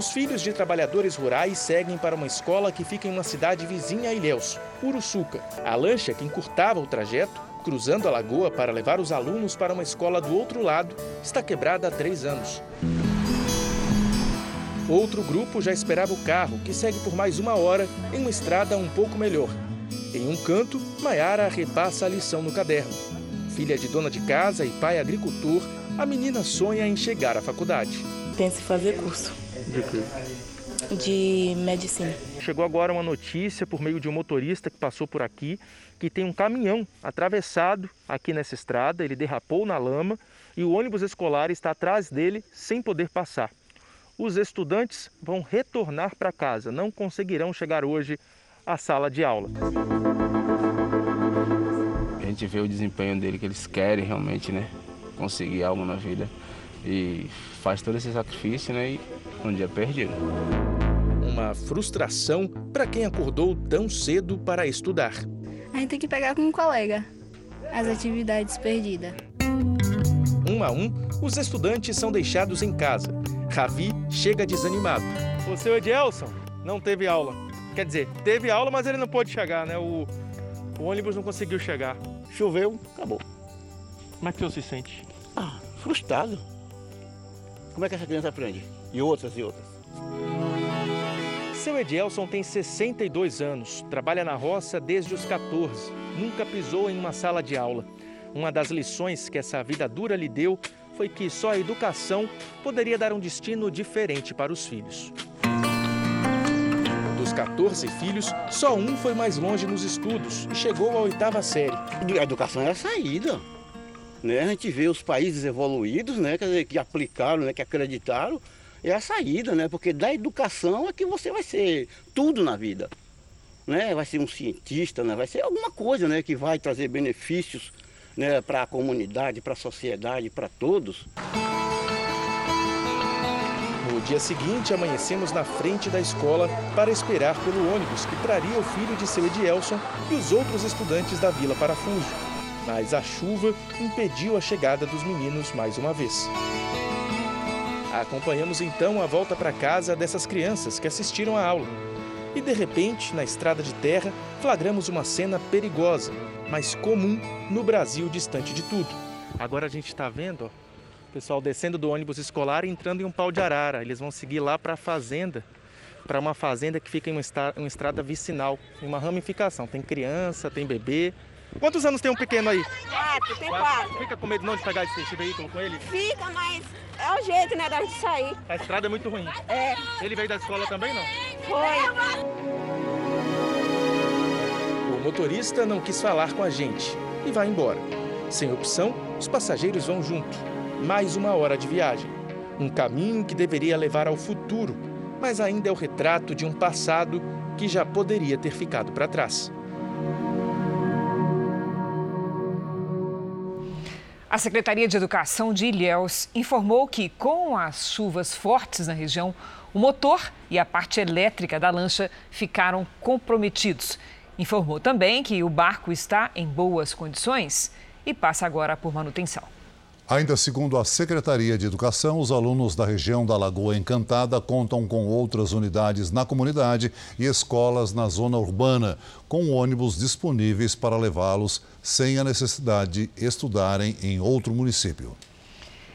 Os filhos de trabalhadores rurais seguem para uma escola que fica em uma cidade vizinha a Ilhéus, Uruçuca. A lancha que encurtava o trajeto, cruzando a lagoa para levar os alunos para uma escola do outro lado, está quebrada há três anos. Outro grupo já esperava o carro, que segue por mais uma hora em uma estrada um pouco melhor. Em um canto, Maiara repassa a lição no caderno. Filha de dona de casa e pai agricultor, a menina sonha em chegar à faculdade. Pensa em fazer curso de quê? De medicina. Chegou agora uma notícia por meio de um motorista que passou por aqui que tem um caminhão atravessado aqui nessa estrada. Ele derrapou na lama e o ônibus escolar está atrás dele sem poder passar. Os estudantes vão retornar para casa, não conseguirão chegar hoje à sala de aula. A gente vê o desempenho dele, que eles querem realmente né, conseguir algo na vida e faz todo esse sacrifício né, e um dia perdido. Uma frustração para quem acordou tão cedo para estudar. A gente tem que pegar com um colega as atividades perdidas. Um a um, os estudantes são deixados em casa. Ravi chega desanimado. O seu Edielson não teve aula. Quer dizer, teve aula, mas ele não pôde chegar, né? O, o ônibus não conseguiu chegar. Choveu, acabou. Como é que o senhor se sente? Ah, frustrado. Como é que essa criança aprende? E outras e outras. Seu Edielson tem 62 anos, trabalha na roça desde os 14, nunca pisou em uma sala de aula. Uma das lições que essa vida dura lhe deu foi que só a educação poderia dar um destino diferente para os filhos. Dos 14 filhos, só um foi mais longe nos estudos e chegou à oitava série. A educação é a saída. Né? A gente vê os países evoluídos, né? Quer dizer, que aplicaram, né? que acreditaram, é a saída, né? Porque da educação é que você vai ser tudo na vida. Né? Vai ser um cientista, né? vai ser alguma coisa né? que vai trazer benefícios né? para a comunidade, para a sociedade, para todos. No dia seguinte, amanhecemos na frente da escola para esperar pelo ônibus que traria o filho de seu Edielson e os outros estudantes da Vila Parafuso mas a chuva impediu a chegada dos meninos mais uma vez. Acompanhamos então a volta para casa dessas crianças que assistiram à aula. E de repente, na estrada de terra, flagramos uma cena perigosa, mas comum no Brasil distante de tudo. Agora a gente está vendo ó, o pessoal descendo do ônibus escolar e entrando em um pau de arara. Eles vão seguir lá para a fazenda, para uma fazenda que fica em uma estrada, vicinal, em uma ramificação. Tem criança, tem bebê, Quantos anos tem um pequeno aí? Quatro, tem quatro. Fica com medo não de pegar esse, esse veículo com ele? Fica, mas é o jeito, né, da gente sair. A estrada é muito ruim. É. Ele veio da escola também, não? Foi. O motorista não quis falar com a gente e vai embora. Sem opção, os passageiros vão junto. mais uma hora de viagem. Um caminho que deveria levar ao futuro, mas ainda é o retrato de um passado que já poderia ter ficado para trás. A Secretaria de Educação de Ilhéus informou que, com as chuvas fortes na região, o motor e a parte elétrica da lancha ficaram comprometidos. Informou também que o barco está em boas condições e passa agora por manutenção. Ainda segundo a Secretaria de Educação, os alunos da região da Lagoa Encantada contam com outras unidades na comunidade e escolas na zona urbana, com ônibus disponíveis para levá-los sem a necessidade de estudarem em outro município.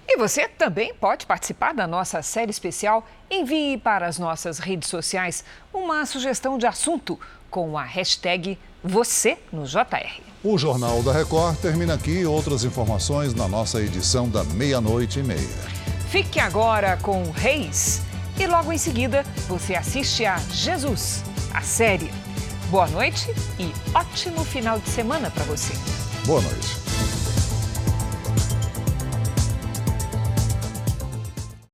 E você também pode participar da nossa série especial. Envie para as nossas redes sociais uma sugestão de assunto com a hashtag você no JR. O Jornal da Record termina aqui. Outras informações na nossa edição da meia-noite e meia. Fique agora com Reis e logo em seguida você assiste a Jesus, a série. Boa noite e ótimo final de semana para você. Boa noite.